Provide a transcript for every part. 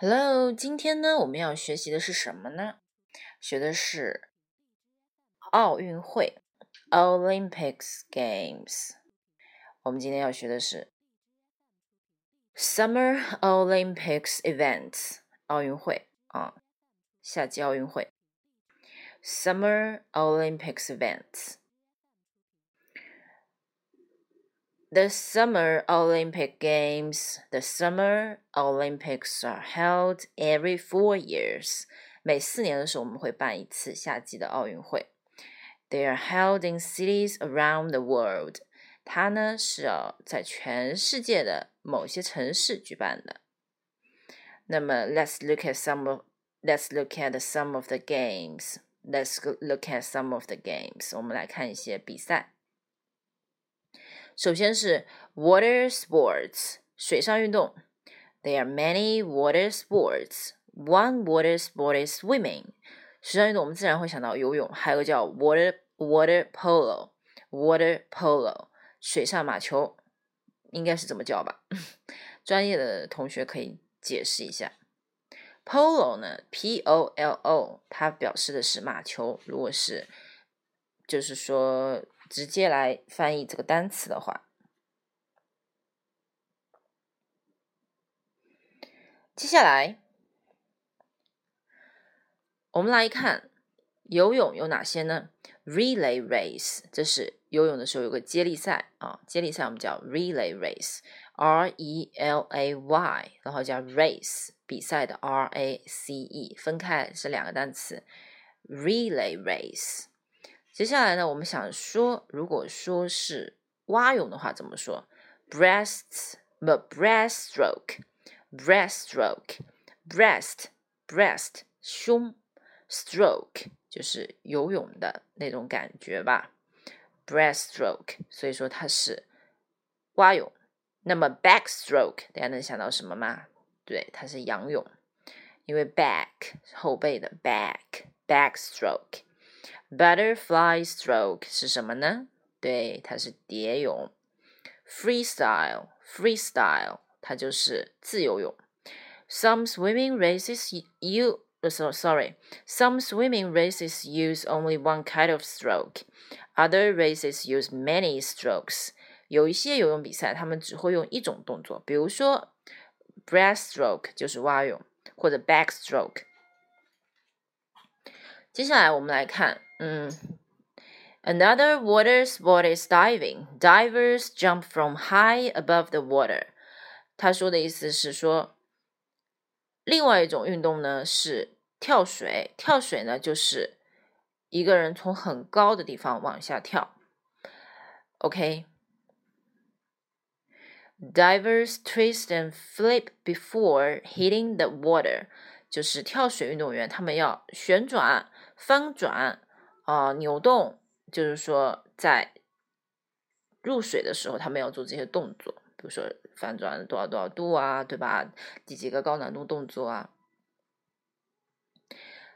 Hello，今天呢，我们要学习的是什么呢？学的是奥运会 （Olympics Games）。我们今天要学的是 Summer Olympics Events，奥运会啊，夏季奥运会 Summer Olympics Events。The Summer Olympic Games, the Summer Olympics are held every four years. 每四年的时候，我们会办一次夏季的奥运会。They are held in cities around the world. 它呢是要在全世界的某些城市举办的。那么，Let's look at some of Let's look at some of the games. Let's look at some of the games. 我们来看一些比赛。 首先是 water sports 水上运动，There are many water sports. One water sport is swimming. 水上运动我们自然会想到游泳，还有个叫 water water polo water polo 水上马球，应该是这么叫吧？专业的同学可以解释一下。polo 呢，p o l o 它表示的是马球。如果是就是说。直接来翻译这个单词的话，接下来我们来看游泳有哪些呢？Relay race，这是游泳的时候有个接力赛啊，接力赛我们叫 relay race，R E L A Y，然后叫 race，比赛的 R A C E，分开是两个单词，relay race。接下来呢，我们想说，如果说是蛙泳的话，怎么说？Breasts，不 breaststroke，breaststroke，breast breast 胸，stroke 就是游泳的那种感觉吧，breaststroke，所以说它是蛙泳。那么 backstroke 大家能想到什么吗？对，它是仰泳，因为 back 后背的 back backstroke。Butterfly stroke 是什么呢？对，它是蝶泳。Freestyle，freestyle，它就是自由泳。Some swimming races you so sorry. Some swimming races use only one kind of stroke. Other races use many strokes. 有一些游泳比赛，他们只会用一种动作，比如说 breaststroke 就是蛙泳，或者 backstroke。 接下来我们来看。嗯，Another water sport is diving. Divers jump from high above the water. 他说的意思是说，另外一种运动呢是跳水。跳水呢就是一个人从很高的地方往下跳。OK。Divers twist and flip before hitting the water，就是跳水运动员，他们要旋转、 翻转。啊，扭动就是说，在入水的时候，他们要做这些动作，比如说翻转多少多少度啊，对吧？第几个高难度动作啊？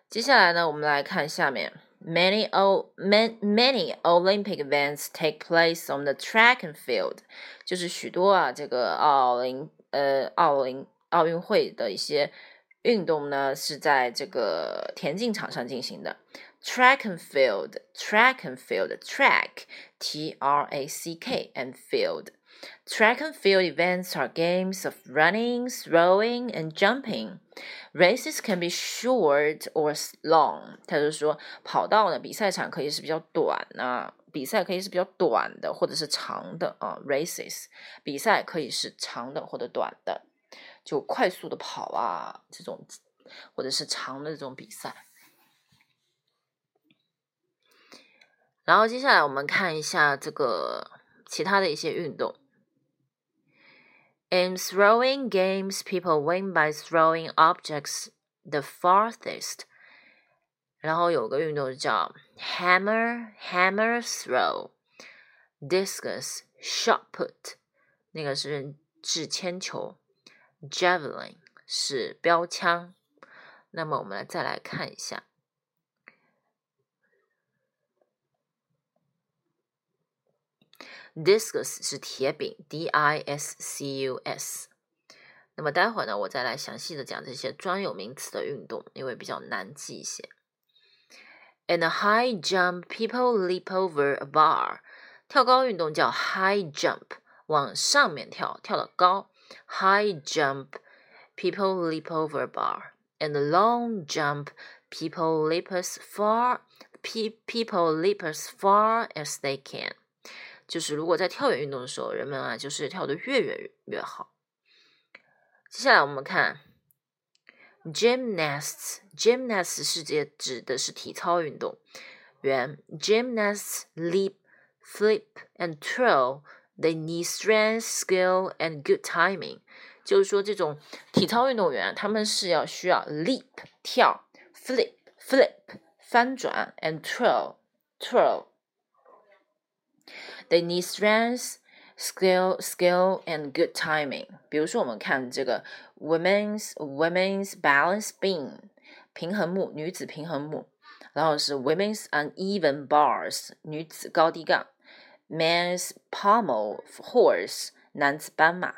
接下来呢，我们来看下面，many o many many Olympic events take place on the track and field，就是许多啊，这个奥林呃奥林奥运会的一些运动呢，是在这个田径场上进行的。track and field, track and field, track, T R A C K, and field. Track and field events are games of running, throwing, and jumping. Races can be short or long。他就说，跑道呢，比赛场可以是比较短呢，比赛可以是比较短的，或者是长的啊。Races 比赛可以是长的或者短的， 就快速的跑啊这种，或者是长的这种比赛。然后接下来我们看一下这个其他的一些运动。In throwing games, people win by throwing objects the farthest。然后有个运动叫 hammer hammer throw, discus shot put，那个是掷铅球，javelin 是标枪。那么我们来再来看一下。Discus 是铁饼，D I S C U S。那么待会儿呢，我再来详细的讲这些专有名词的运动，因为比较难记一些。In a high jump, people leap over a bar。跳高运动叫 high jump，往上面跳，跳得高。High jump, people leap over a bar. In a long jump, people leap as far people leap as far as they can。就是如果在跳远运动的时候，人们啊就是跳得越远越好。接下来我们看 gymnasts，gymnasts 是指指的是体操运动员。Gymnasts leap, flip and twirl. They need strength, skill and good timing。就是说，这种体操运动员他们是要需要 leap 跳，flip flip 翻转，and twirl twirl。They need strength, skill, skill, and good timing。比如说，我们看这个 women's women's balance beam 平衡木，女子平衡木，然后是 women's uneven bars 女子高低杠 ，men's pommel horse 男子斑马。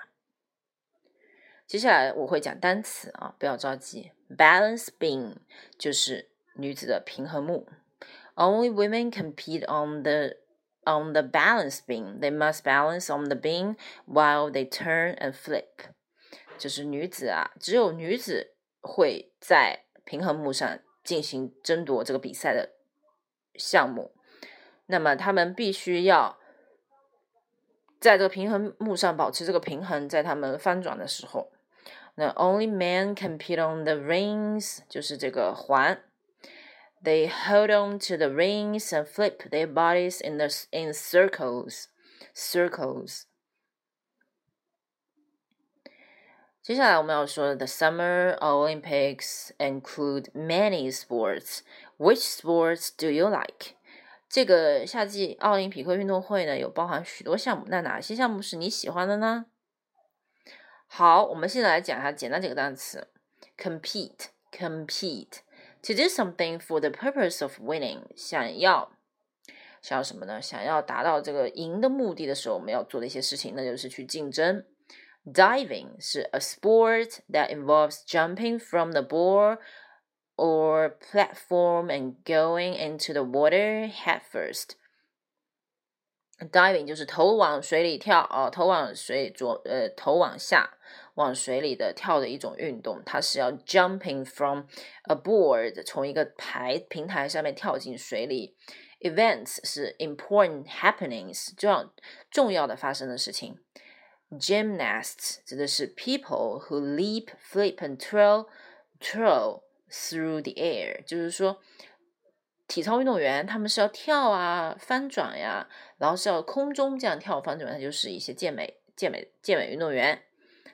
接下来我会讲单词啊，不要着急。Balance beam 就是女子的平衡木。Only women compete on the on the balance beam. They must balance on the beam while they turn and flip. 就是女子啊，只有女子会在平衡木上进行争夺这个比赛的项目。那么他们必须要在这个平衡木上保持这个平衡，在他们翻转的时候。那 only men compete on the rings 就是这个环。They hold on to the rings and flip their bodies in the in circles, circles. 接下来我们要说的 The Summer Olympics include many sports. Which sports do you like? 这个夏季奥林匹克运动会呢，有包含许多项目。那哪些项目是你喜欢的呢？好，我们现在来讲一下简单几个单词：compete，compete。To do something for the purpose of winning，想要想要什么呢？想要达到这个赢的目的的时候，我们要做的一些事情，那就是去竞争。Diving 是 a sport that involves jumping from the board or platform and going into the water head first. Diving 就是头往水里跳哦，头往水左呃头往下往水里的跳的一种运动，它是要 jumping from a board 从一个台平台上面跳进水里。Events 是 important happenings 重要重要的发生的事情。Gymnasts 指的是 people who leap, flip and twirl twirl through the air，就是说。体操运动员他们是要跳啊、翻转呀，然后是要空中这样跳翻转，那就是一些健美、健美、健美运动员、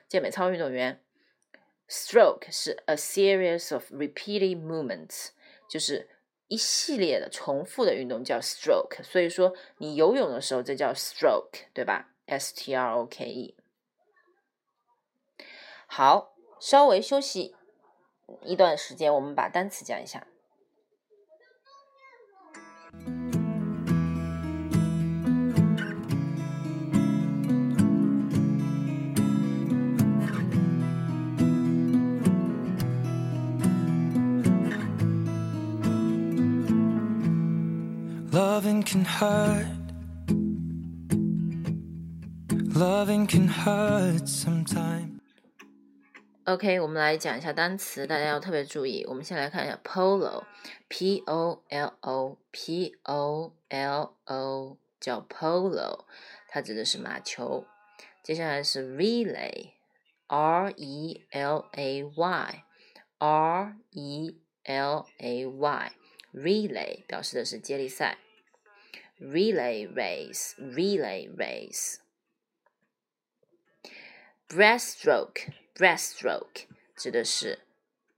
健美操运动员。Stroke 是 a series of repeated movements，就是一系列的重复的运动叫 stroke。所以说你游泳的时候这叫 stroke，对吧？S T R O K E。好，稍微休息一段时间，我们把单词讲一下。Loving can hurt. Loving can hurt sometimes. OK，我们来讲一下单词，大家要特别注意。我们先来看一下 polo，p o l o，p o l o 叫 polo，它指的是马球。接下来是 relay，r e l a y，r e l a y，relay 表示的是接力赛。relay race, relay race. Breaststroke, breaststroke 指的是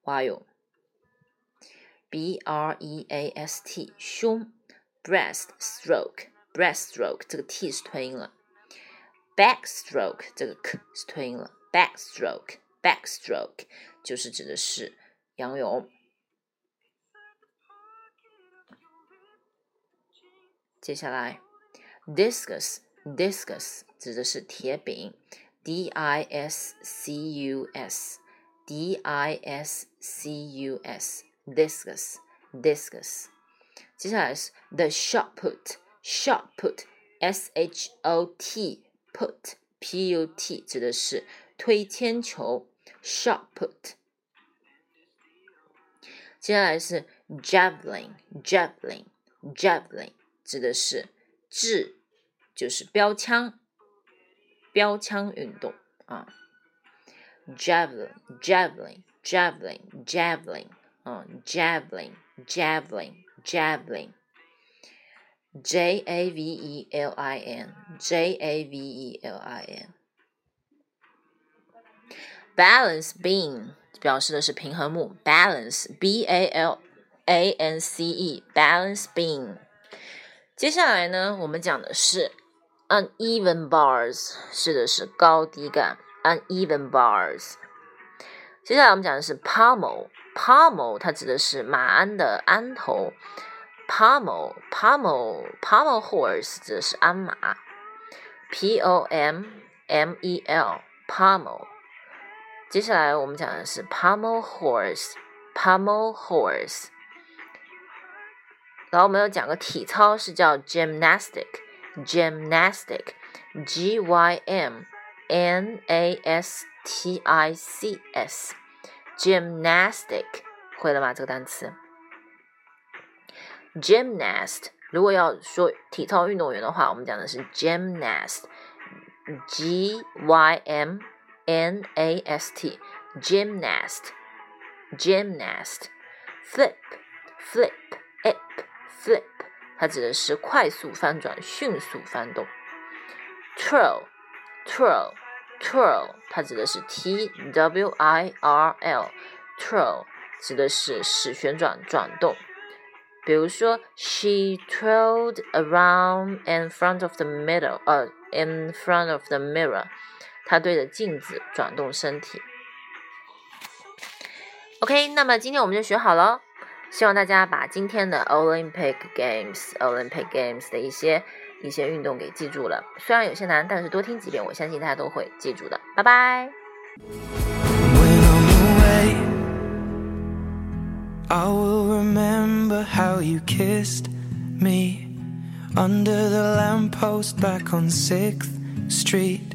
蛙泳。B R E A S T 胸，breaststroke, breaststroke 这个 T 是吞音了。Backstroke 这个 K 是吞音了，backstroke, backstroke 就是指的是仰泳。接下来，discus discus 指的是铁饼 D I S C U S D I S C U S discus discus。接下来是 the shot put shot put S H O T put P U T 指的是推铅球 shot put。接下来是 javelin javelin javelin 指的是掷，就是标枪。 标枪运动啊，javelin javelin javelin javelin 啊，javelin javelin javelin J A V E L I N J A V E L I N balance beam 表示的是平衡木，balance B A L A N C E balance beam。接下来呢，我们讲的是 uneven bars，是的是高低杆 uneven bars。接下来我们讲的是 pommel，pommel 它指的是马鞍的鞍头，pommel，pommel，pommel horse 指的是鞍马，p o m m e l pommel。接下来我们讲的是 pommel horse，pommel horse。然后我们要讲个体操，是叫 gymnastic，gymnastic，g y m n a s t i c s，gymnastic，会了吗？这个单词？gymnast，如果要说体操运动员的话，我们讲的是 gymnast，g y m n a s t，gymnast，gymnast，flip，flip，ip。Flip， 它指的是快速翻转、迅速翻动。Twirl，twirl，twirl，它指的是 T W I R L，twirl 指的是使旋转、转动。比如说，She twirled around in front of the mirror，呃，in front of the mirror，她对着镜子转动身体。OK，那么今天我们就学好了。希望大家把今天的 Olympic Games Olympic Games 的一些一些运动给记住了。虽然有些难，但是多听几遍，我相信大家都会记住的。拜拜。I will remember how you kissed me under the lamppost back on 6th Street.